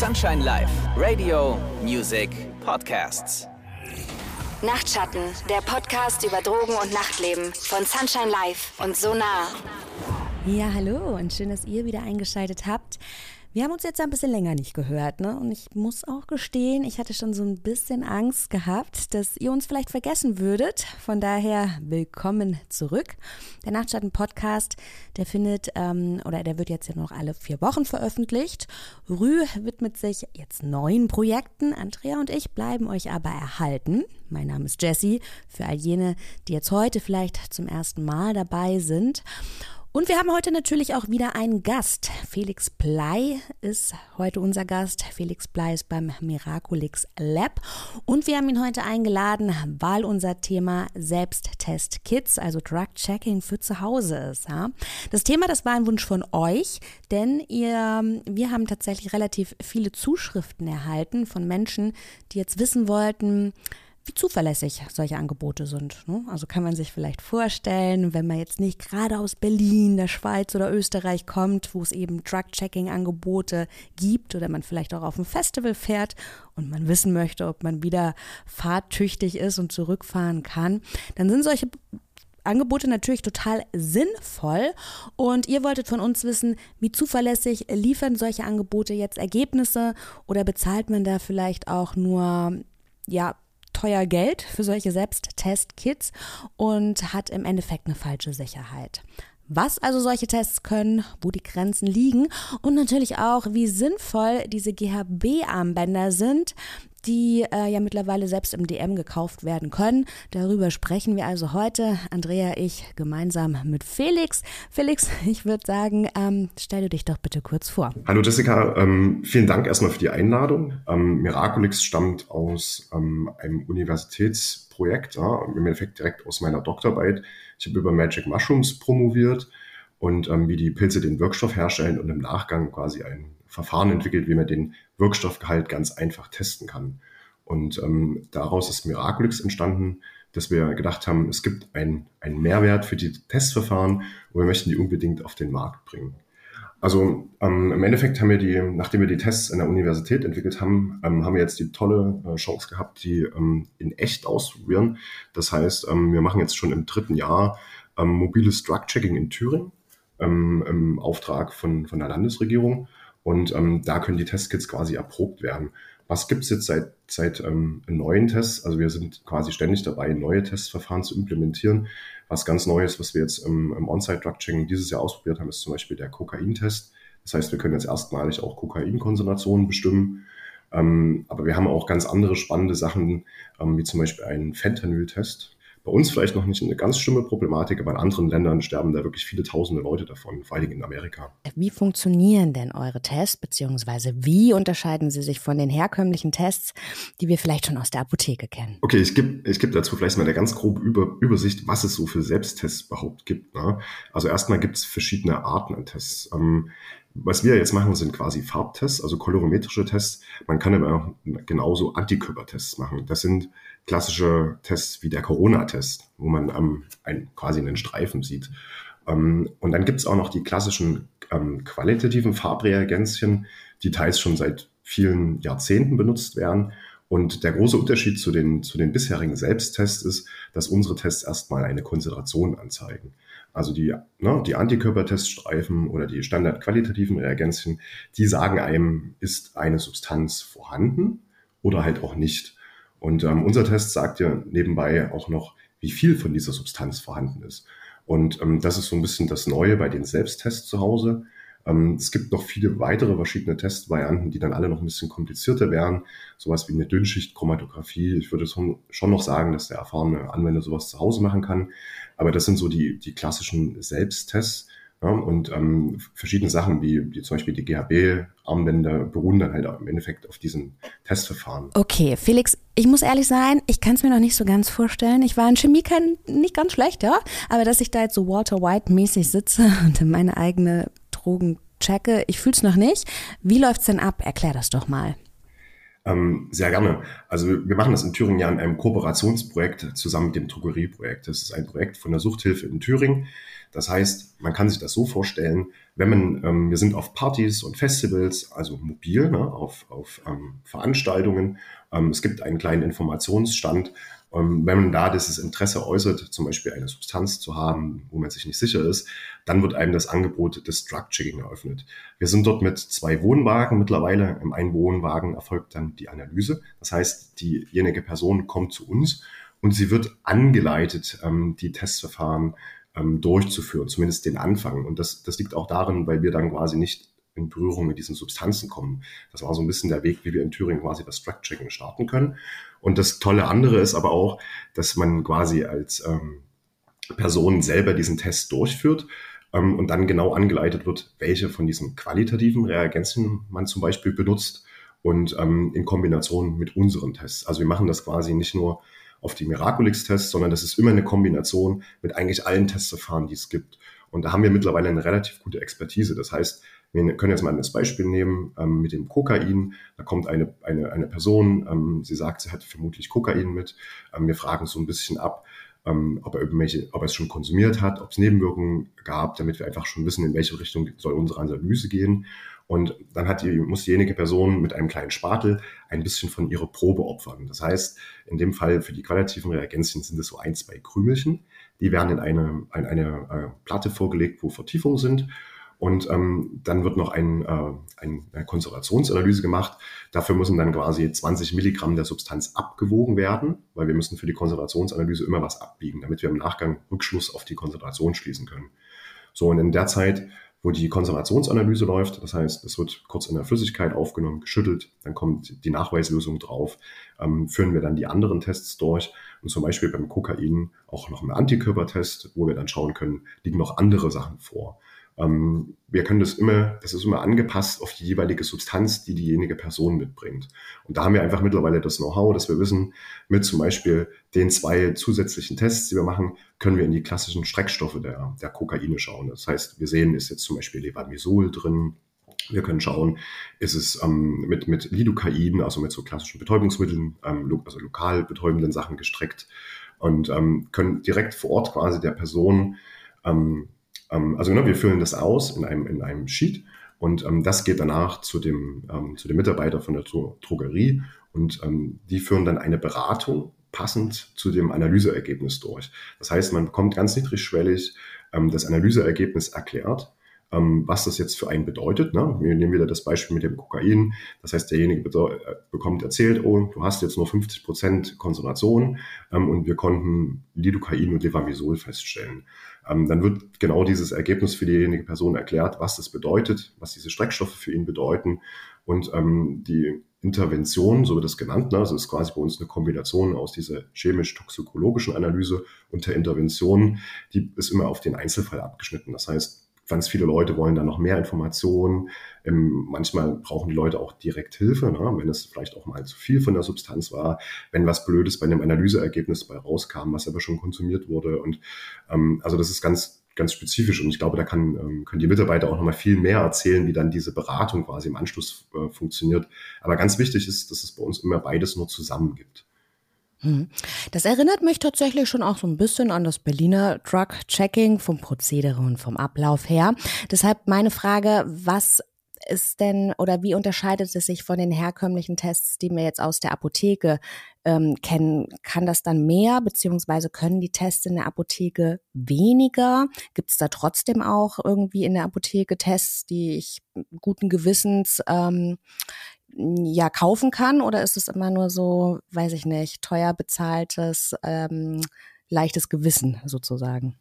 Sunshine Live, Radio, Music, Podcasts. Nachtschatten, der Podcast über Drogen und Nachtleben von Sunshine Live und Sonar. Ja, hallo und schön, dass ihr wieder eingeschaltet habt. Wir haben uns jetzt ein bisschen länger nicht gehört, ne? Und ich muss auch gestehen, ich hatte schon so ein bisschen Angst gehabt, dass ihr uns vielleicht vergessen würdet. Von daher willkommen zurück. Der Nachtschatten-Podcast, der findet ähm, oder der wird jetzt ja noch alle vier Wochen veröffentlicht. Rü widmet sich jetzt neuen Projekten. Andrea und ich bleiben euch aber erhalten. Mein Name ist Jessie. Für all jene, die jetzt heute vielleicht zum ersten Mal dabei sind. Und wir haben heute natürlich auch wieder einen Gast. Felix Blei ist heute unser Gast. Felix Blei ist beim Miraculix Lab. Und wir haben ihn heute eingeladen, weil unser Thema Selbsttest Kids, also Drug Checking für zu Hause ist. Ja? Das Thema, das war ein Wunsch von euch, denn ihr, wir haben tatsächlich relativ viele Zuschriften erhalten von Menschen, die jetzt wissen wollten, wie zuverlässig solche Angebote sind. Ne? Also kann man sich vielleicht vorstellen, wenn man jetzt nicht gerade aus Berlin, der Schweiz oder Österreich kommt, wo es eben Drug-Checking-Angebote gibt oder man vielleicht auch auf ein Festival fährt und man wissen möchte, ob man wieder fahrtüchtig ist und zurückfahren kann, dann sind solche Angebote natürlich total sinnvoll und ihr wolltet von uns wissen, wie zuverlässig liefern solche Angebote jetzt Ergebnisse oder bezahlt man da vielleicht auch nur ja teuer Geld für solche Selbsttest-Kits und hat im Endeffekt eine falsche Sicherheit. Was also solche Tests können, wo die Grenzen liegen und natürlich auch, wie sinnvoll diese GHB-Armbänder sind, die äh, ja mittlerweile selbst im DM gekauft werden können. Darüber sprechen wir also heute, Andrea, ich, gemeinsam mit Felix. Felix, ich würde sagen, ähm, stell du dich doch bitte kurz vor. Hallo Jessica, ähm, vielen Dank erstmal für die Einladung. Ähm, Miraculix stammt aus ähm, einem Universitätsprojekt, ja, im Endeffekt direkt aus meiner Doktorarbeit. Ich habe über Magic Mushrooms promoviert und ähm, wie die Pilze den Wirkstoff herstellen und im Nachgang quasi ein Verfahren entwickelt, wie man den Wirkstoffgehalt ganz einfach testen kann. Und ähm, daraus ist Miraculix entstanden, dass wir gedacht haben, es gibt einen Mehrwert für die Testverfahren und wir möchten die unbedingt auf den Markt bringen. Also ähm, im Endeffekt haben wir die, nachdem wir die Tests in der Universität entwickelt haben, ähm, haben wir jetzt die tolle äh, Chance gehabt, die ähm, in echt auszuprobieren. Das heißt, ähm, wir machen jetzt schon im dritten Jahr ähm, mobiles Drug-Checking in Thüringen ähm, im Auftrag von, von der Landesregierung. Und ähm, da können die Testkits quasi erprobt werden. Was gibt's jetzt seit, seit ähm, neuen Tests? Also wir sind quasi ständig dabei, neue Testverfahren zu implementieren. Was ganz Neues, was wir jetzt im, im On-Site-Drug-Checking dieses Jahr ausprobiert haben, ist zum Beispiel der Kokain-Test. Das heißt, wir können jetzt erstmalig auch Kokainkonzentrationen bestimmen. Ähm, aber wir haben auch ganz andere spannende Sachen, ähm, wie zum Beispiel einen Fentanyl-Test. Bei uns vielleicht noch nicht eine ganz schlimme Problematik, aber in anderen Ländern sterben da wirklich viele tausende Leute davon, vor allem in Amerika. Wie funktionieren denn eure Tests, beziehungsweise wie unterscheiden sie sich von den herkömmlichen Tests, die wir vielleicht schon aus der Apotheke kennen? Okay, ich gebe ich geb dazu vielleicht mal eine ganz grobe Über Übersicht, was es so für Selbsttests überhaupt gibt. Ne? Also erstmal gibt es verschiedene Arten an Tests. Ähm, was wir jetzt machen, sind quasi Farbtests, also kolorimetrische Tests. Man kann aber auch genauso Antikörpertests machen. Das sind klassische Tests wie der Corona-Test, wo man ähm, ein, quasi einen Streifen sieht. Ähm, und dann gibt es auch noch die klassischen ähm, qualitativen Farbreagenzien, die teils schon seit vielen Jahrzehnten benutzt werden. Und der große Unterschied zu den, zu den bisherigen Selbsttests ist, dass unsere Tests erstmal eine Konzentration anzeigen. Also die, ne, die Antikörperteststreifen oder die standardqualitativen Reagenzien, die sagen einem, ist eine Substanz vorhanden oder halt auch nicht. Und ähm, unser Test sagt ja nebenbei auch noch, wie viel von dieser Substanz vorhanden ist. Und ähm, das ist so ein bisschen das Neue bei den Selbsttests zu Hause. Ähm, es gibt noch viele weitere verschiedene Testvarianten, die dann alle noch ein bisschen komplizierter wären. Sowas wie eine Dünnschichtchromatographie. Ich würde schon noch sagen, dass der erfahrene Anwender sowas zu Hause machen kann. Aber das sind so die, die klassischen Selbsttests. Ja, und ähm, verschiedene Sachen, wie, wie zum Beispiel die GHB-Armbänder, beruhen dann halt im Endeffekt auf diesen Testverfahren. Okay, Felix, ich muss ehrlich sein, ich kann es mir noch nicht so ganz vorstellen. Ich war in Chemie kein, nicht ganz schlecht, ja. Aber dass ich da jetzt so Walter White-mäßig sitze und meine eigene Drogen checke, ich fühle es noch nicht. Wie läuft's denn ab? Erklär das doch mal. Ähm, sehr gerne. Also wir machen das in Thüringen ja in einem Kooperationsprojekt zusammen mit dem Drogerieprojekt. Das ist ein Projekt von der Suchthilfe in Thüringen. Das heißt, man kann sich das so vorstellen, wenn man, ähm, wir sind auf Partys und Festivals, also mobil, ne, auf, auf ähm, Veranstaltungen. Ähm, es gibt einen kleinen Informationsstand. Ähm, wenn man da dieses Interesse äußert, zum Beispiel eine Substanz zu haben, wo man sich nicht sicher ist, dann wird einem das Angebot des Drug-Checking eröffnet. Wir sind dort mit zwei Wohnwagen mittlerweile. Im einen Wohnwagen erfolgt dann die Analyse. Das heißt, diejenige Person kommt zu uns und sie wird angeleitet, ähm, die Testverfahren ähm, durchzuführen, zumindest den Anfang. Und das, das liegt auch darin, weil wir dann quasi nicht in Berührung mit diesen Substanzen kommen. Das war so ein bisschen der Weg, wie wir in Thüringen quasi das Track-Checking starten können. Und das tolle andere ist aber auch, dass man quasi als ähm, Person selber diesen Test durchführt ähm, und dann genau angeleitet wird, welche von diesen qualitativen Reagenzien man zum Beispiel benutzt und ähm, in Kombination mit unseren Tests. Also wir machen das quasi nicht nur auf die Miraculix-Tests, sondern das ist immer eine Kombination mit eigentlich allen Testverfahren, die es gibt. Und da haben wir mittlerweile eine relativ gute Expertise. Das heißt, wir können jetzt mal das Beispiel nehmen ähm, mit dem Kokain. Da kommt eine, eine, eine Person, ähm, sie sagt, sie hat vermutlich Kokain mit. Ähm, wir fragen so ein bisschen ab, ähm, ob er irgendwelche, ob er es schon konsumiert hat, ob es Nebenwirkungen gab, damit wir einfach schon wissen, in welche Richtung soll unsere Analyse gehen. Und dann hat die, muss diejenige Person mit einem kleinen Spatel ein bisschen von ihrer Probe opfern. Das heißt, in dem Fall für die qualitativen Reagenzien sind es so ein, zwei Krümelchen. Die werden in eine, in eine äh, Platte vorgelegt, wo Vertiefungen sind. Und ähm, dann wird noch ein, äh, eine Konzentrationsanalyse gemacht. Dafür müssen dann quasi 20 Milligramm der Substanz abgewogen werden, weil wir müssen für die Konzentrationsanalyse immer was abbiegen, damit wir im Nachgang Rückschluss auf die Konzentration schließen können. So, und in der Zeit wo die Konservationsanalyse läuft. Das heißt, es wird kurz in der Flüssigkeit aufgenommen, geschüttelt, dann kommt die Nachweislösung drauf, ähm, führen wir dann die anderen Tests durch und zum Beispiel beim Kokain auch noch einen Antikörpertest, wo wir dann schauen können, liegen noch andere Sachen vor. Ähm, wir können das immer, das ist immer angepasst auf die jeweilige Substanz, die diejenige Person mitbringt. Und da haben wir einfach mittlerweile das Know-how, dass wir wissen, mit zum Beispiel den zwei zusätzlichen Tests, die wir machen, können wir in die klassischen Streckstoffe der, der Kokaine schauen. Das heißt, wir sehen, ist jetzt zum Beispiel Levamisol drin, wir können schauen, ist es ähm, mit, mit Lidocain, also mit so klassischen Betäubungsmitteln, ähm, also lokal betäubenden Sachen gestreckt und ähm, können direkt vor Ort quasi der Person ähm, ähm, also genau, wir füllen das aus in einem, in einem Sheet und ähm, das geht danach zu dem, ähm, zu dem Mitarbeiter von der Drogerie und ähm, die führen dann eine Beratung passend zu dem Analyseergebnis durch. Das heißt, man bekommt ganz niedrigschwellig ähm, das Analyseergebnis erklärt ähm, was das jetzt für einen bedeutet. Ne? Wir nehmen wieder das Beispiel mit dem Kokain. Das heißt, derjenige äh, bekommt erzählt, oh, du hast jetzt nur 50 Prozent Konzentration ähm, und wir konnten Lidocain und Levamisol feststellen. Ähm, dann wird genau dieses Ergebnis für diejenige Person erklärt, was das bedeutet, was diese Streckstoffe für ihn bedeuten und ähm, die Intervention, so wird das genannt, ne? also ist quasi bei uns eine Kombination aus dieser chemisch-toxikologischen Analyse und der Intervention, die ist immer auf den Einzelfall abgeschnitten. Das heißt, ganz viele Leute wollen da noch mehr Informationen. Ähm, manchmal brauchen die Leute auch direkt Hilfe, ne? wenn es vielleicht auch mal zu viel von der Substanz war, wenn was Blödes bei einem Analyseergebnis bei rauskam, was aber schon konsumiert wurde. Und ähm, also das ist ganz ganz spezifisch und ich glaube, da kann, ähm, können die Mitarbeiter auch noch mal viel mehr erzählen, wie dann diese Beratung quasi im Anschluss äh, funktioniert. Aber ganz wichtig ist, dass es bei uns immer beides nur zusammen gibt. Hm. Das erinnert mich tatsächlich schon auch so ein bisschen an das Berliner Drug-Checking vom Prozedere und vom Ablauf her. Deshalb meine Frage, was ist denn oder wie unterscheidet es sich von den herkömmlichen Tests, die wir jetzt aus der Apotheke ähm, kennen? Kann das dann mehr, beziehungsweise können die Tests in der Apotheke weniger? Gibt es da trotzdem auch irgendwie in der Apotheke Tests, die ich guten Gewissens ähm, ja kaufen kann oder ist es immer nur so, weiß ich nicht, teuer bezahltes, ähm, leichtes Gewissen sozusagen?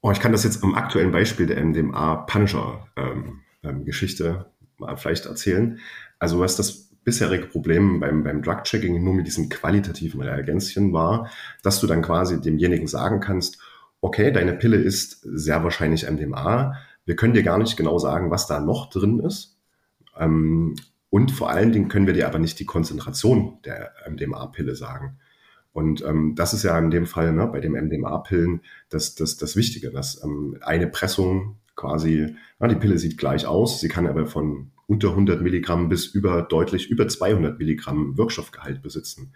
Oh, ich kann das jetzt am aktuellen Beispiel der MDMA Punisher ähm, ähm, vielleicht erzählen. Also was das bisherige Problem beim, beim Drug-Checking nur mit diesen qualitativen Reagenzien war, dass du dann quasi demjenigen sagen kannst, okay, deine Pille ist sehr wahrscheinlich MDMA. Wir können dir gar nicht genau sagen, was da noch drin ist. Ähm, und vor allen Dingen können wir dir aber nicht die Konzentration der MDMA-Pille sagen. Und ähm, das ist ja in dem Fall ne, bei den MDMA-Pillen das, das, das Wichtige, dass ähm, eine Pressung quasi, na, die Pille sieht gleich aus, sie kann aber von unter 100 Milligramm bis über deutlich über 200 Milligramm Wirkstoffgehalt besitzen.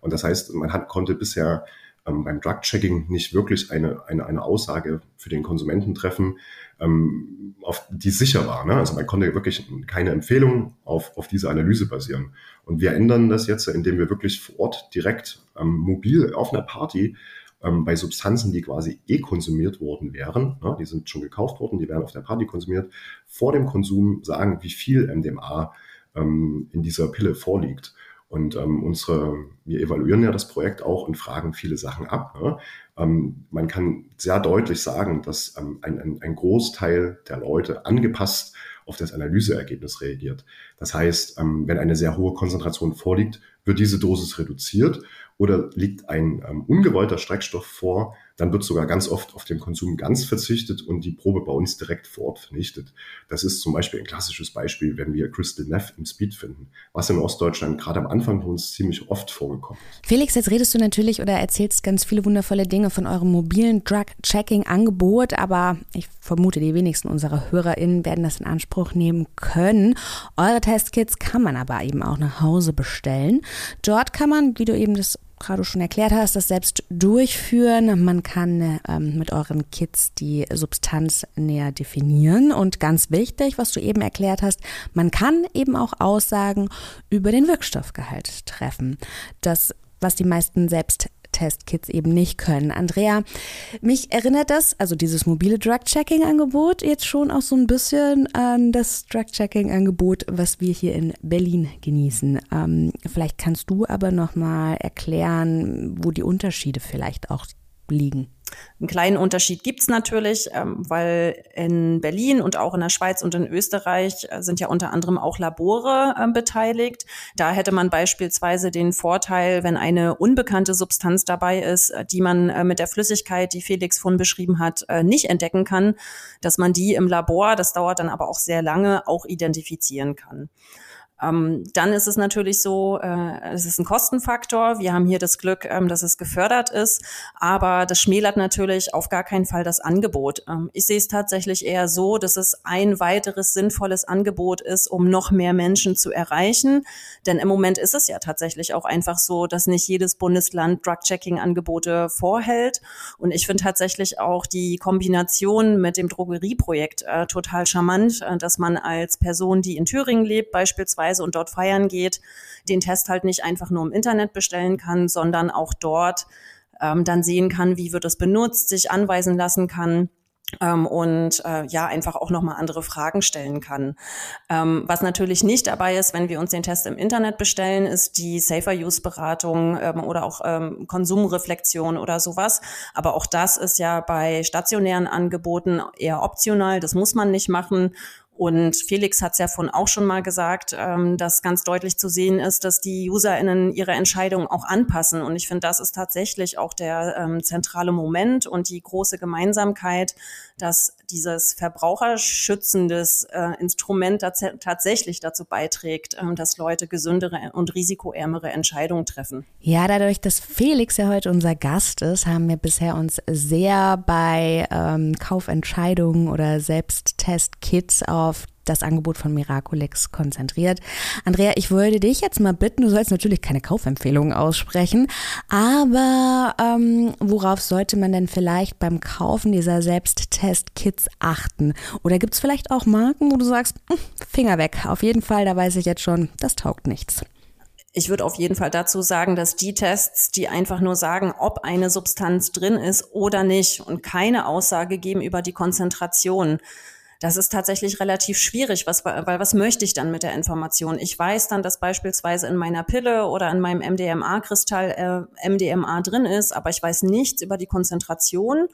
Und das heißt, man hat, konnte bisher ähm, beim Drug-Checking nicht wirklich eine, eine, eine Aussage für den Konsumenten treffen, ähm, auf die sicher war. Ne? Also man konnte wirklich keine Empfehlung auf, auf diese Analyse basieren. Und wir ändern das jetzt, indem wir wirklich vor Ort direkt ähm, mobil auf einer Party ähm, bei Substanzen, die quasi eh konsumiert worden wären, ne? die sind schon gekauft worden, die werden auf der Party konsumiert, vor dem Konsum sagen, wie viel MDMA ähm, in dieser Pille vorliegt. Und ähm, unsere, wir evaluieren ja das Projekt auch und fragen viele Sachen ab. Ne? Ähm, man kann sehr deutlich sagen, dass ähm, ein, ein, ein Großteil der Leute angepasst auf das Analyseergebnis reagiert. Das heißt, ähm, wenn eine sehr hohe Konzentration vorliegt, wird diese Dosis reduziert oder liegt ein ähm, ungewollter Streckstoff vor, dann wird sogar ganz oft auf den Konsum ganz verzichtet und die Probe bei uns direkt vor Ort vernichtet. Das ist zum Beispiel ein klassisches Beispiel, wenn wir Crystal Meth im Speed finden, was in Ostdeutschland gerade am Anfang bei uns ziemlich oft vorgekommen ist. Felix, jetzt redest du natürlich oder erzählst ganz viele wundervolle Dinge von eurem mobilen Drug-Checking-Angebot, aber ich vermute, die wenigsten unserer HörerInnen werden das in Anspruch nehmen können. Eure Testkits kann man aber eben auch nach Hause bestellen. Dort kann man, wie du eben das gerade schon erklärt hast, das selbst durchführen. Man kann ähm, mit euren Kids die Substanz näher definieren. Und ganz wichtig, was du eben erklärt hast, man kann eben auch Aussagen über den Wirkstoffgehalt treffen. Das was die meisten selbst Testkits eben nicht können. Andrea, mich erinnert das, also dieses mobile Drug-Checking-Angebot, jetzt schon auch so ein bisschen an das Drug-Checking-Angebot, was wir hier in Berlin genießen. Ähm, vielleicht kannst du aber nochmal erklären, wo die Unterschiede vielleicht auch liegen. Einen kleinen Unterschied gibt's natürlich, ähm, weil in Berlin und auch in der Schweiz und in Österreich äh, sind ja unter anderem auch Labore äh, beteiligt. Da hätte man beispielsweise den Vorteil, wenn eine unbekannte Substanz dabei ist, äh, die man äh, mit der Flüssigkeit, die Felix von beschrieben hat, äh, nicht entdecken kann, dass man die im Labor, das dauert dann aber auch sehr lange, auch identifizieren kann. Ähm, dann ist es natürlich so, äh, es ist ein Kostenfaktor. Wir haben hier das Glück, ähm, dass es gefördert ist, aber das schmälert natürlich auf gar keinen Fall das Angebot. Ähm, ich sehe es tatsächlich eher so, dass es ein weiteres sinnvolles Angebot ist, um noch mehr Menschen zu erreichen. Denn im Moment ist es ja tatsächlich auch einfach so, dass nicht jedes Bundesland Drug-Checking-Angebote vorhält. Und ich finde tatsächlich auch die Kombination mit dem Drogerieprojekt äh, total charmant, äh, dass man als Person, die in Thüringen lebt, beispielsweise Reise und dort feiern geht, den Test halt nicht einfach nur im Internet bestellen kann, sondern auch dort ähm, dann sehen kann, wie wird es benutzt, sich anweisen lassen kann. Ähm, und äh, ja, einfach auch nochmal andere Fragen stellen kann. Ähm, was natürlich nicht dabei ist, wenn wir uns den Test im Internet bestellen, ist die Safer-Use-Beratung ähm, oder auch ähm, Konsumreflexion oder sowas. Aber auch das ist ja bei stationären Angeboten eher optional, das muss man nicht machen. Und Felix hat es ja von auch schon mal gesagt, ähm, dass ganz deutlich zu sehen ist, dass die UserInnen ihre Entscheidungen auch anpassen. Und ich finde, das ist tatsächlich auch der ähm, zentrale Moment und die große Gemeinsamkeit, dass dieses verbraucherschützendes äh, Instrument tatsächlich dazu beiträgt, ähm, dass Leute gesündere und risikoärmere Entscheidungen treffen. Ja, dadurch, dass Felix ja heute unser Gast ist, haben wir bisher uns sehr bei ähm, Kaufentscheidungen oder Selbsttestkits auf das Angebot von Miraculix konzentriert. Andrea, ich würde dich jetzt mal bitten, du sollst natürlich keine Kaufempfehlungen aussprechen, aber ähm, worauf sollte man denn vielleicht beim Kaufen dieser Selbsttest-Kits achten? Oder gibt es vielleicht auch Marken, wo du sagst, hm, Finger weg, auf jeden Fall, da weiß ich jetzt schon, das taugt nichts. Ich würde auf jeden Fall dazu sagen, dass die Tests, die einfach nur sagen, ob eine Substanz drin ist oder nicht und keine Aussage geben über die Konzentration, das ist tatsächlich relativ schwierig, was, weil was möchte ich dann mit der Information? Ich weiß dann, dass beispielsweise in meiner Pille oder in meinem MDMA-Kristall äh, MDMA drin ist, aber ich weiß nichts über die Konzentration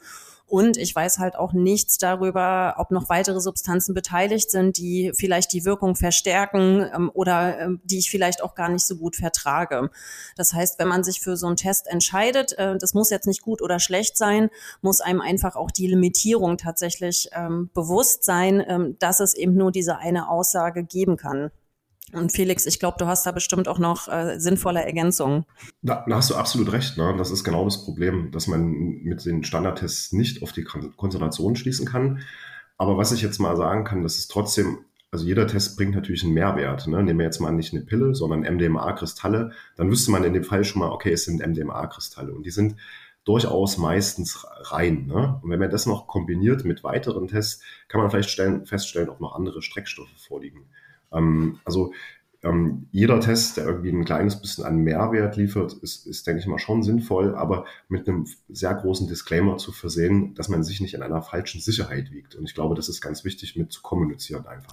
und ich weiß halt auch nichts darüber, ob noch weitere Substanzen beteiligt sind, die vielleicht die Wirkung verstärken ähm, oder ähm, die ich vielleicht auch gar nicht so gut vertrage. Das heißt, wenn man sich für so einen Test entscheidet, äh, das muss jetzt nicht gut oder schlecht sein, muss einem einfach auch die Limitierung tatsächlich ähm, bewusst sein, dass es eben nur diese eine Aussage geben kann. Und Felix, ich glaube, du hast da bestimmt auch noch äh, sinnvolle Ergänzungen. Da, da, hast du absolut recht. Ne? Das ist genau das Problem, dass man mit den Standardtests nicht auf die Konzentration schließen kann. Aber was ich jetzt mal sagen kann, dass es trotzdem also jeder Test bringt natürlich einen Mehrwert. Ne? Nehmen wir jetzt mal nicht eine Pille, sondern MDMA-Kristalle, dann wüsste man in dem Fall schon mal, okay, es sind MDMA-Kristalle und die sind durchaus meistens rein. Ne? Und wenn man das noch kombiniert mit weiteren Tests, kann man vielleicht stellen, feststellen, ob noch andere Streckstoffe vorliegen. Ähm, also ähm, jeder Test, der irgendwie ein kleines bisschen an Mehrwert liefert, ist, ist, denke ich mal, schon sinnvoll, aber mit einem sehr großen Disclaimer zu versehen, dass man sich nicht in einer falschen Sicherheit wiegt. Und ich glaube, das ist ganz wichtig mit zu kommunizieren einfach.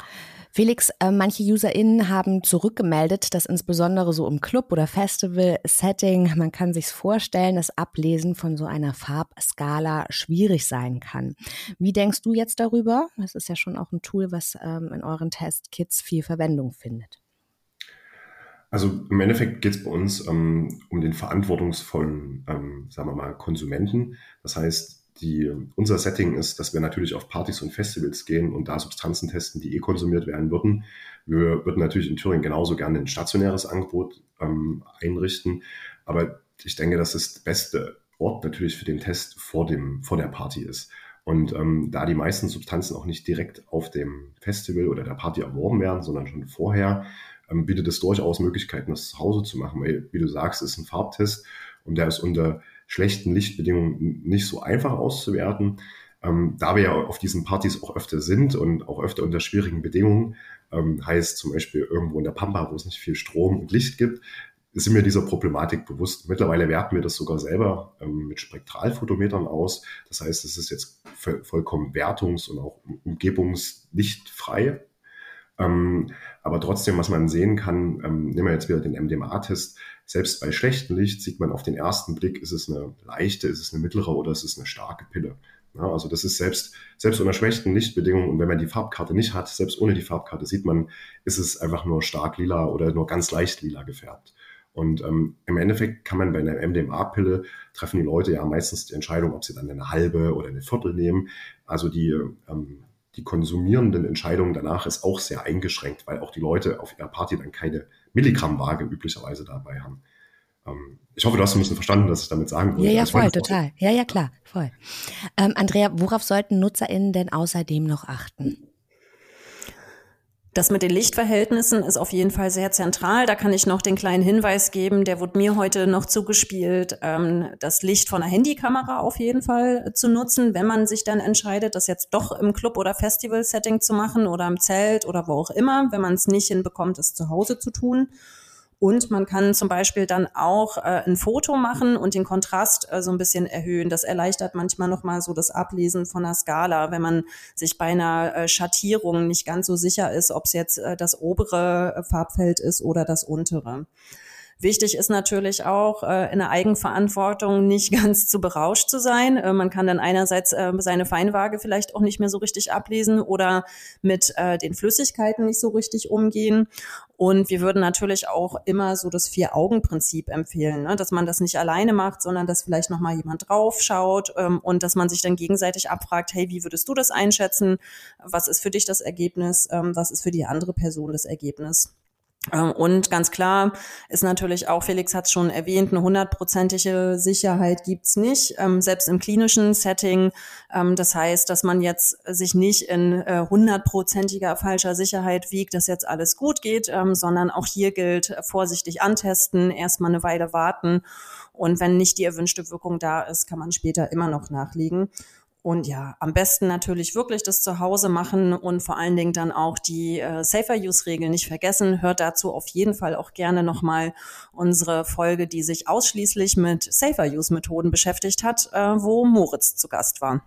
Felix, äh, manche UserInnen haben zurückgemeldet, dass insbesondere so im Club- oder Festival-Setting, man kann sich vorstellen, das Ablesen von so einer Farbskala schwierig sein kann. Wie denkst du jetzt darüber? Das ist ja schon auch ein Tool, was ähm, in euren Testkits viel Verwendung findet. Also im Endeffekt geht es bei uns ähm, um den verantwortungsvollen, ähm, sagen wir mal, Konsumenten. Das heißt, die, unser Setting ist, dass wir natürlich auf Partys und Festivals gehen und da Substanzen testen, die eh konsumiert werden würden. Wir würden natürlich in Thüringen genauso gerne ein stationäres Angebot ähm, einrichten, aber ich denke, dass das beste Ort natürlich für den Test vor, dem, vor der Party ist. Und ähm, da die meisten Substanzen auch nicht direkt auf dem Festival oder der Party erworben werden, sondern schon vorher, ähm, bietet es durchaus Möglichkeiten, das zu Hause zu machen. Weil, wie du sagst, ist ein Farbtest und der ist unter schlechten Lichtbedingungen nicht so einfach auszuwerten. Ähm, da wir ja auf diesen Partys auch öfter sind und auch öfter unter schwierigen Bedingungen, ähm, heißt zum Beispiel irgendwo in der Pampa, wo es nicht viel Strom und Licht gibt, sind mir dieser Problematik bewusst. Mittlerweile werten wir das sogar selber ähm, mit Spektralfotometern aus. Das heißt, es ist jetzt vollkommen wertungs- und auch umgebungslichtfrei. Ähm, aber trotzdem, was man sehen kann, ähm, nehmen wir jetzt wieder den MDMA-Test, selbst bei schlechtem Licht sieht man auf den ersten Blick, ist es eine leichte, ist es eine mittlere oder ist es eine starke Pille. Ja, also das ist selbst, selbst unter schlechten Lichtbedingungen und wenn man die Farbkarte nicht hat, selbst ohne die Farbkarte sieht man, ist es einfach nur stark lila oder nur ganz leicht lila gefärbt. Und ähm, im Endeffekt kann man bei einer MDMA-Pille treffen die Leute ja meistens die Entscheidung, ob sie dann eine halbe oder eine Viertel nehmen. Also die ähm, die konsumierenden Entscheidungen danach ist auch sehr eingeschränkt, weil auch die Leute auf ihrer Party dann keine Milligrammwaage üblicherweise dabei haben. Ähm, ich hoffe, du hast ein bisschen verstanden, was ich damit sagen wollte. Ja, ja, voll, total. Ja, ja, klar, voll. Ähm, Andrea, worauf sollten NutzerInnen denn außerdem noch achten? Das mit den Lichtverhältnissen ist auf jeden Fall sehr zentral. Da kann ich noch den kleinen Hinweis geben, der wurde mir heute noch zugespielt, ähm, das Licht von einer Handykamera auf jeden Fall zu nutzen, wenn man sich dann entscheidet, das jetzt doch im Club- oder Festival-Setting zu machen oder im Zelt oder wo auch immer, wenn man es nicht hinbekommt, es zu Hause zu tun. Und man kann zum Beispiel dann auch äh, ein Foto machen und den Kontrast äh, so ein bisschen erhöhen. Das erleichtert manchmal nochmal so das Ablesen von einer Skala, wenn man sich bei einer äh, Schattierung nicht ganz so sicher ist, ob es jetzt äh, das obere äh, Farbfeld ist oder das untere. Wichtig ist natürlich auch, äh, in der Eigenverantwortung nicht ganz zu berauscht zu sein. Äh, man kann dann einerseits äh, seine Feinwaage vielleicht auch nicht mehr so richtig ablesen oder mit äh, den Flüssigkeiten nicht so richtig umgehen. Und wir würden natürlich auch immer so das Vier-Augen-Prinzip empfehlen, ne? dass man das nicht alleine macht, sondern dass vielleicht nochmal jemand drauf schaut ähm, und dass man sich dann gegenseitig abfragt, hey, wie würdest du das einschätzen? Was ist für dich das Ergebnis? Ähm, was ist für die andere Person das Ergebnis? Ähm, und ganz klar ist natürlich auch, Felix hat es schon erwähnt, eine hundertprozentige Sicherheit gibt's nicht, ähm, selbst im klinischen Setting. Ähm, das heißt, dass man jetzt sich nicht in äh, hundertprozentiger falscher Sicherheit wiegt, dass jetzt alles gut geht, ähm, sondern auch hier gilt, vorsichtig antesten, erstmal eine Weile warten. Und wenn nicht die erwünschte Wirkung da ist, kann man später immer noch nachlegen. Und ja, am besten natürlich wirklich das zu Hause machen und vor allen Dingen dann auch die äh, Safer-Use-Regeln nicht vergessen. Hört dazu auf jeden Fall auch gerne nochmal unsere Folge, die sich ausschließlich mit Safer-Use-Methoden beschäftigt hat, äh, wo Moritz zu Gast war.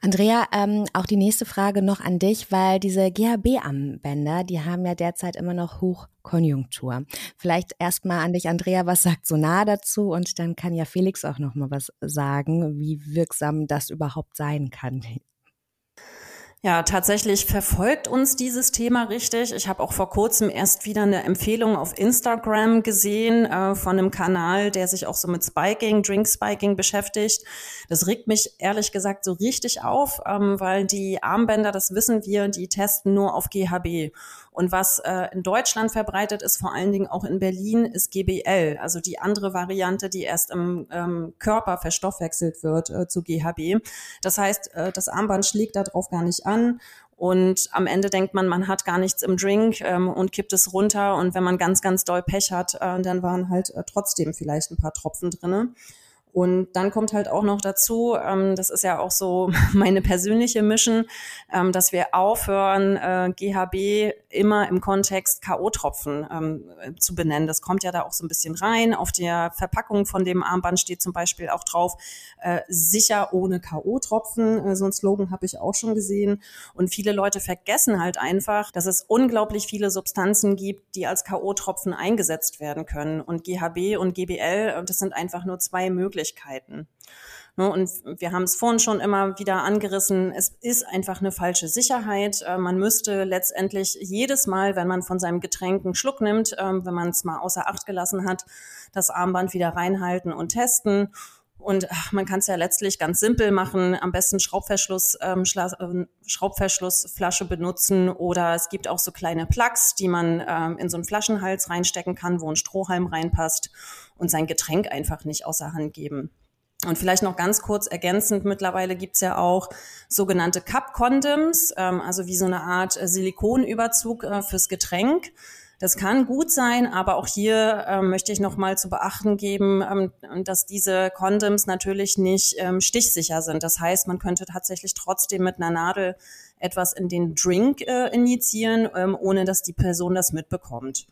Andrea, ähm, auch die nächste Frage noch an dich, weil diese GHB-Armbänder, die haben ja derzeit immer noch Hochkonjunktur. Vielleicht erstmal an dich, Andrea, was sagt Sonar dazu? Und dann kann ja Felix auch noch mal was sagen, wie wirksam das überhaupt sein kann. Ja, tatsächlich verfolgt uns dieses Thema richtig. Ich habe auch vor kurzem erst wieder eine Empfehlung auf Instagram gesehen äh, von einem Kanal, der sich auch so mit Spiking, Drink Spiking beschäftigt. Das regt mich ehrlich gesagt so richtig auf, ähm, weil die Armbänder, das wissen wir, die testen nur auf GHB. Und was äh, in Deutschland verbreitet ist, vor allen Dingen auch in Berlin, ist GBL, also die andere Variante, die erst im ähm, Körper verstoffwechselt wird äh, zu GHB. Das heißt, äh, das Armband schlägt darauf gar nicht an Und am Ende denkt man, man hat gar nichts im Drink ähm, und kippt es runter. Und wenn man ganz, ganz doll Pech hat, äh, dann waren halt äh, trotzdem vielleicht ein paar Tropfen drinne. Und dann kommt halt auch noch dazu, ähm, das ist ja auch so meine persönliche Mission, ähm, dass wir aufhören, äh, GHB immer im Kontext K.O.-Tropfen ähm, zu benennen. Das kommt ja da auch so ein bisschen rein. Auf der Verpackung von dem Armband steht zum Beispiel auch drauf, äh, sicher ohne K.O.-Tropfen. Äh, so ein Slogan habe ich auch schon gesehen. Und viele Leute vergessen halt einfach, dass es unglaublich viele Substanzen gibt, die als K.O.-Tropfen eingesetzt werden können. Und GHB und GBL, äh, das sind einfach nur zwei Möglichkeiten und wir haben es vorhin schon immer wieder angerissen, es ist einfach eine falsche Sicherheit. Äh, man müsste letztendlich jedes Mal, wenn man von seinem Getränk einen Schluck nimmt, ähm, wenn man es mal außer Acht gelassen hat, das Armband wieder reinhalten und testen. Und man kann es ja letztlich ganz simpel machen. Am besten Schraubverschluss, ähm, äh, Schraubverschlussflasche benutzen oder es gibt auch so kleine Plugs, die man ähm, in so einen Flaschenhals reinstecken kann, wo ein Strohhalm reinpasst und sein Getränk einfach nicht außer Hand geben. Und vielleicht noch ganz kurz ergänzend, mittlerweile gibt's ja auch sogenannte Cup-Condoms, ähm, also wie so eine Art äh, Silikonüberzug äh, fürs Getränk. Das kann gut sein, aber auch hier ähm, möchte ich noch mal zu beachten geben, ähm, dass diese Condoms natürlich nicht ähm, stichsicher sind. Das heißt, man könnte tatsächlich trotzdem mit einer Nadel etwas in den Drink äh, injizieren, ähm, ohne dass die Person das mitbekommt.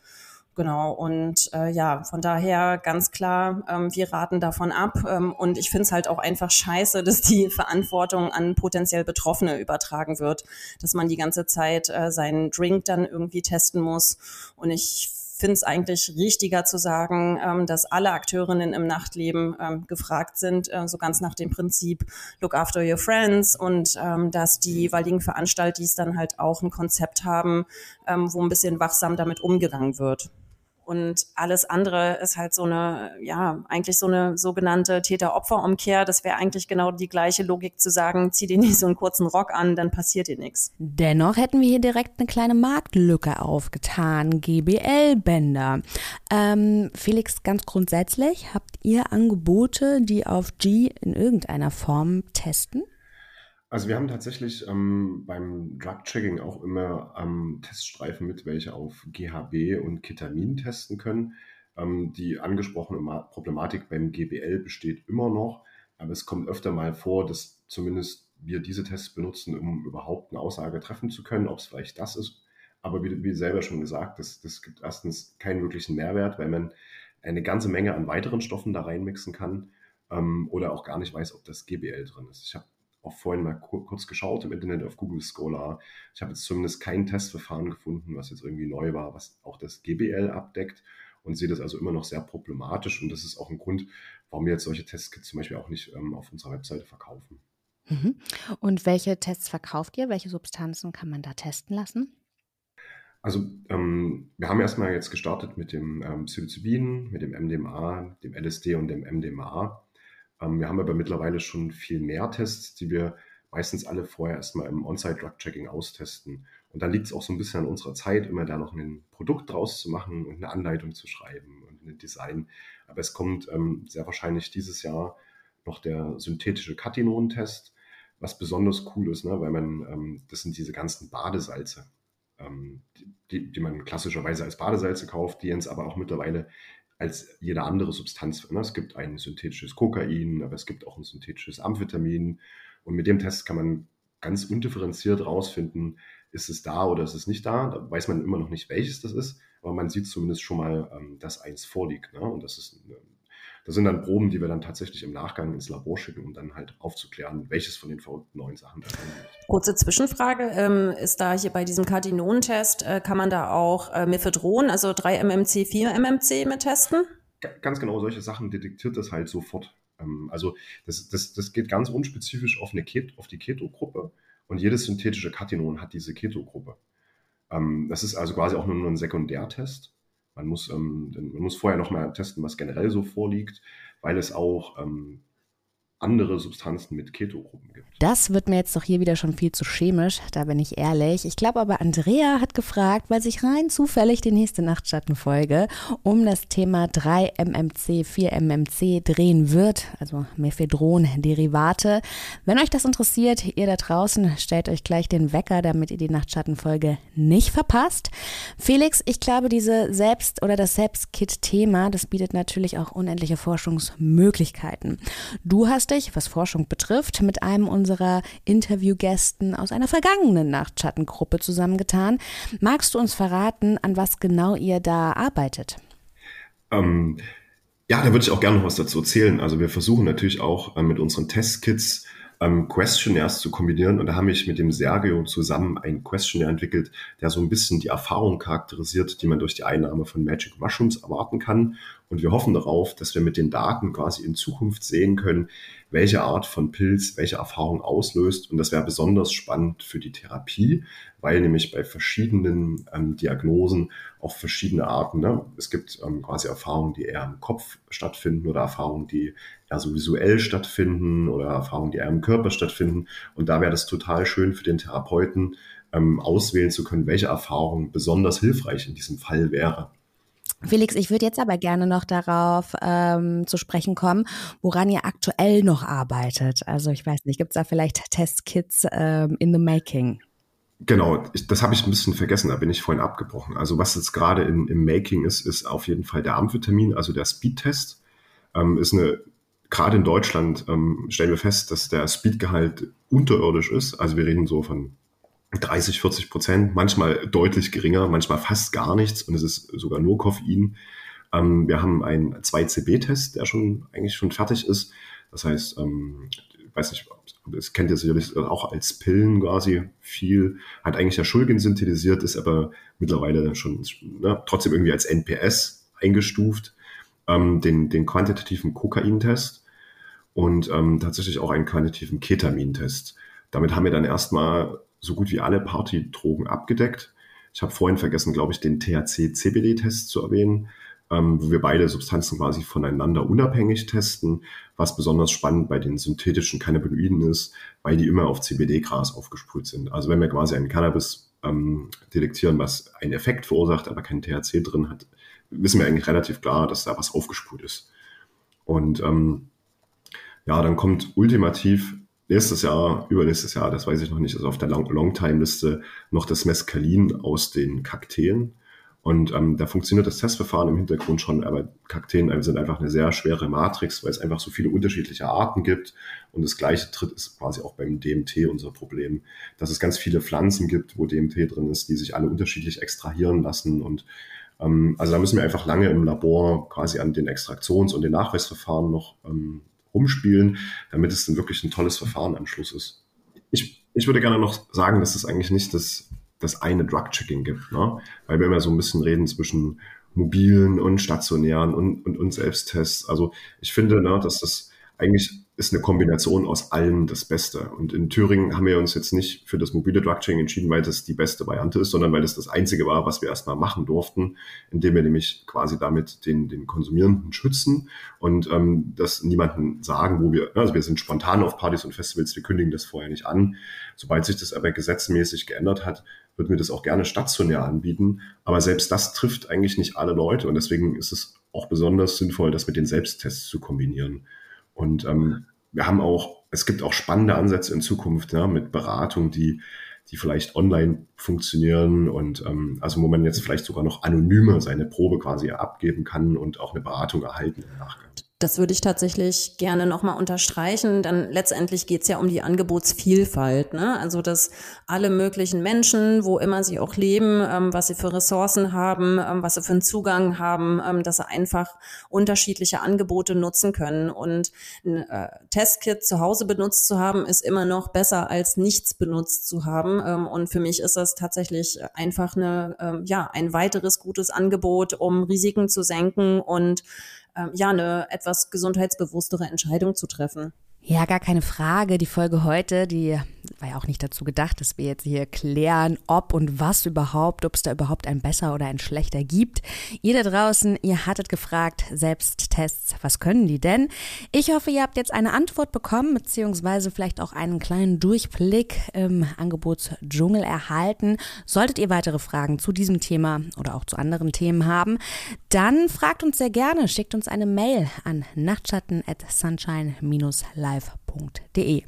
Genau, und äh, ja, von daher ganz klar, ähm, wir raten davon ab. Ähm, und ich finde es halt auch einfach scheiße, dass die Verantwortung an potenziell Betroffene übertragen wird, dass man die ganze Zeit äh, seinen Drink dann irgendwie testen muss. Und ich finde es eigentlich richtiger zu sagen, ähm, dass alle Akteurinnen im Nachtleben ähm, gefragt sind, äh, so ganz nach dem Prinzip Look after your friends und ähm, dass die jeweiligen Veranstalter dann halt auch ein Konzept haben, ähm, wo ein bisschen wachsam damit umgegangen wird. Und alles andere ist halt so eine, ja, eigentlich so eine sogenannte Täter-Opfer-Umkehr. Das wäre eigentlich genau die gleiche Logik zu sagen, zieh dir nicht so einen kurzen Rock an, dann passiert dir nichts. Dennoch hätten wir hier direkt eine kleine Marktlücke aufgetan. GBL-Bänder. Ähm, Felix, ganz grundsätzlich, habt ihr Angebote, die auf G in irgendeiner Form testen? Also wir haben tatsächlich ähm, beim Drug-Checking auch immer ähm, Teststreifen mit, welche auf GHB und Ketamin testen können. Ähm, die angesprochene Problematik beim GBL besteht immer noch, aber es kommt öfter mal vor, dass zumindest wir diese Tests benutzen, um überhaupt eine Aussage treffen zu können, ob es vielleicht das ist. Aber wie, wie selber schon gesagt, das, das gibt erstens keinen wirklichen Mehrwert, weil man eine ganze Menge an weiteren Stoffen da reinmixen kann ähm, oder auch gar nicht weiß, ob das GBL drin ist. Ich habe auch vorhin mal kurz geschaut im Internet auf Google Scholar. Ich habe jetzt zumindest kein Testverfahren gefunden, was jetzt irgendwie neu war, was auch das GBL abdeckt und sehe das also immer noch sehr problematisch. Und das ist auch ein Grund, warum wir jetzt solche Testkits zum Beispiel auch nicht ähm, auf unserer Webseite verkaufen. Mhm. Und welche Tests verkauft ihr? Welche Substanzen kann man da testen lassen? Also ähm, wir haben erstmal jetzt gestartet mit dem ähm, Psilocybin, mit dem MDMA, dem LSD und dem MDMA. Ähm, wir haben aber mittlerweile schon viel mehr Tests, die wir meistens alle vorher erstmal im On-Site-Drug-Checking austesten. Und dann liegt es auch so ein bisschen an unserer Zeit, immer da noch ein Produkt draus zu machen und eine Anleitung zu schreiben und ein Design. Aber es kommt ähm, sehr wahrscheinlich dieses Jahr noch der synthetische Katinon-Test, was besonders cool ist, ne? weil man, ähm, das sind diese ganzen Badesalze, ähm, die, die man klassischerweise als Badesalze kauft, die jetzt aber auch mittlerweile als jede andere Substanz. Ne? Es gibt ein synthetisches Kokain, aber es gibt auch ein synthetisches Amphetamin. Und mit dem Test kann man ganz undifferenziert rausfinden, ist es da oder ist es nicht da. Da weiß man immer noch nicht, welches das ist, aber man sieht zumindest schon mal, ähm, dass eins vorliegt. Ne? Und das ist das sind dann Proben, die wir dann tatsächlich im Nachgang ins Labor schicken, um dann halt aufzuklären, welches von den verrückten neuen Sachen da drin ist. Kurze Zwischenfrage, ähm, ist da hier bei diesem Kardinon-Test, äh, kann man da auch äh, Methadron, also 3-MMC, 4-MMC mit testen? Ganz genau, solche Sachen detektiert das halt sofort. Ähm, also das, das, das geht ganz unspezifisch auf, eine Ket auf die Keto-Gruppe und jedes synthetische Katinon hat diese Keto-Gruppe. Ähm, das ist also quasi auch nur ein Sekundärtest. Man muss, ähm, man muss vorher noch mal testen, was generell so vorliegt, weil es auch ähm, andere Substanzen mit Ketogruppen gibt. Das wird mir jetzt doch hier wieder schon viel zu chemisch, da bin ich ehrlich. Ich glaube aber, Andrea hat gefragt, weil sich rein zufällig die nächste Nachtschattenfolge um das Thema 3-MMC, 4-MMC drehen wird, also Mephedron-Derivate. Wenn euch das interessiert, ihr da draußen, stellt euch gleich den Wecker, damit ihr die Nachtschattenfolge nicht verpasst. Felix, ich glaube, diese Selbst- oder das Selbstkit-Thema, das bietet natürlich auch unendliche Forschungsmöglichkeiten. Du hast dich, was Forschung betrifft, mit einem unserer Interviewgästen aus einer vergangenen Nachtschattengruppe zusammengetan. Magst du uns verraten, an was genau ihr da arbeitet? Ähm, ja, da würde ich auch gerne noch was dazu erzählen. Also wir versuchen natürlich auch äh, mit unseren Testkits ähm, Questionnaires zu kombinieren. Und da haben wir mit dem Sergio zusammen ein Questionnaire entwickelt, der so ein bisschen die Erfahrung charakterisiert, die man durch die Einnahme von Magic Mushrooms erwarten kann. Und wir hoffen darauf, dass wir mit den Daten quasi in Zukunft sehen können, welche Art von Pilz welche Erfahrung auslöst. Und das wäre besonders spannend für die Therapie, weil nämlich bei verschiedenen ähm, Diagnosen auch verschiedene Arten, ne? es gibt ähm, quasi Erfahrungen, die eher im Kopf stattfinden oder Erfahrungen, die eher so visuell stattfinden oder Erfahrungen, die eher im Körper stattfinden. Und da wäre das total schön für den Therapeuten, ähm, auswählen zu können, welche Erfahrung besonders hilfreich in diesem Fall wäre. Felix, ich würde jetzt aber gerne noch darauf ähm, zu sprechen kommen, woran ihr aktuell noch arbeitet. Also ich weiß nicht, gibt es da vielleicht Testkits ähm, in the making? Genau, ich, das habe ich ein bisschen vergessen, da bin ich vorhin abgebrochen. Also was jetzt gerade im Making ist, ist auf jeden Fall der Amphetamin, also der Speedtest. Ähm, ist eine, gerade in Deutschland ähm, stellen wir fest, dass der Speedgehalt unterirdisch ist. Also wir reden so von 30, 40 Prozent, manchmal deutlich geringer, manchmal fast gar nichts und es ist sogar nur Koffein. Ähm, wir haben einen 2CB-Test, der schon eigentlich schon fertig ist. Das heißt, ähm, ich weiß nicht, das kennt ihr sicherlich auch als Pillen quasi viel, hat eigentlich ja Schulgen synthetisiert, ist aber mittlerweile schon ne, trotzdem irgendwie als NPS eingestuft. Ähm, den, den quantitativen Kokain-Test und ähm, tatsächlich auch einen quantitativen Ketamin-Test. Damit haben wir dann erstmal so gut wie alle Partydrogen abgedeckt. Ich habe vorhin vergessen, glaube ich, den THC-CBD-Test zu erwähnen, ähm, wo wir beide Substanzen quasi voneinander unabhängig testen, was besonders spannend bei den synthetischen Cannabinoiden ist, weil die immer auf CBD-Gras aufgesprüht sind. Also wenn wir quasi einen Cannabis ähm, detektieren, was einen Effekt verursacht, aber kein THC drin hat, wissen wir eigentlich relativ klar, dass da was aufgesprüht ist. Und ähm, ja, dann kommt ultimativ nächstes Jahr, übernächstes Jahr, das weiß ich noch nicht, ist auf der Longtime-Liste noch das Mescalin aus den Kakteen. Und ähm, da funktioniert das Testverfahren im Hintergrund schon, aber Kakteen sind einfach eine sehr schwere Matrix, weil es einfach so viele unterschiedliche Arten gibt. Und das gleiche tritt ist quasi auch beim DMT unser Problem, dass es ganz viele Pflanzen gibt, wo DMT drin ist, die sich alle unterschiedlich extrahieren lassen. Und ähm, also da müssen wir einfach lange im Labor quasi an den Extraktions- und den Nachweisverfahren noch ähm, rumspielen, damit es dann wirklich ein tolles Verfahren am Schluss ist. Ich, ich würde gerne noch sagen, dass es eigentlich nicht das, das eine Drug-Checking gibt, ne? weil wir immer so ein bisschen reden zwischen mobilen und stationären und, und, und Selbsttests. Also ich finde, ne, dass das eigentlich ist eine Kombination aus allem das Beste. Und in Thüringen haben wir uns jetzt nicht für das mobile Drug-Checking entschieden, weil das die beste Variante ist, sondern weil das das Einzige war, was wir erstmal machen durften, indem wir nämlich quasi damit den, den Konsumierenden schützen und ähm, das niemanden sagen, wo wir, also wir sind spontan auf Partys und Festivals, wir kündigen das vorher nicht an. Sobald sich das aber gesetzmäßig geändert hat, würden wir das auch gerne stationär anbieten. Aber selbst das trifft eigentlich nicht alle Leute und deswegen ist es auch besonders sinnvoll, das mit den Selbsttests zu kombinieren. Und ähm, wir haben auch, es gibt auch spannende Ansätze in Zukunft ja, mit Beratung, die, die vielleicht online funktionieren und ähm, also wo man jetzt vielleicht sogar noch anonymer seine Probe quasi abgeben kann und auch eine Beratung erhalten im Nachgang. Das würde ich tatsächlich gerne nochmal unterstreichen, denn letztendlich geht es ja um die Angebotsvielfalt. Ne? Also, dass alle möglichen Menschen, wo immer sie auch leben, ähm, was sie für Ressourcen haben, ähm, was sie für einen Zugang haben, ähm, dass sie einfach unterschiedliche Angebote nutzen können. Und ein äh, Testkit zu Hause benutzt zu haben, ist immer noch besser als nichts benutzt zu haben. Ähm, und für mich ist das tatsächlich einfach eine, ähm, ja, ein weiteres gutes Angebot, um Risiken zu senken und ähm, ja, eine etwas gesundheitsbewusstere Entscheidung zu treffen. Ja, gar keine Frage. Die Folge heute, die war ja auch nicht dazu gedacht, dass wir jetzt hier klären, ob und was überhaupt, ob es da überhaupt ein besser oder ein schlechter gibt. Ihr da draußen, ihr hattet gefragt, Selbsttests, was können die denn? Ich hoffe, ihr habt jetzt eine Antwort bekommen, beziehungsweise vielleicht auch einen kleinen Durchblick im Angebotsdschungel erhalten. Solltet ihr weitere Fragen zu diesem Thema oder auch zu anderen Themen haben, dann fragt uns sehr gerne, schickt uns eine Mail an nachtschatten at sunshine-live.de.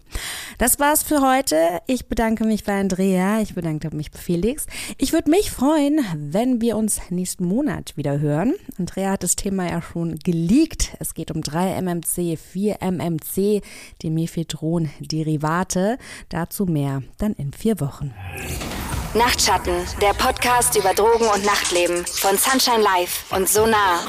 Das war's für heute. Ich bedanke mich bei Andrea, ich bedanke mich bei Felix. Ich würde mich freuen, wenn wir uns nächsten Monat wieder hören. Andrea hat das Thema ja schon geleakt. Es geht um 3-MMC, 4-MMC, die Mephedron-Derivate. Dazu mehr dann in vier Wochen. Nachtschatten, der Podcast über Drogen und Nachtleben von Sunshine Life und Sonar.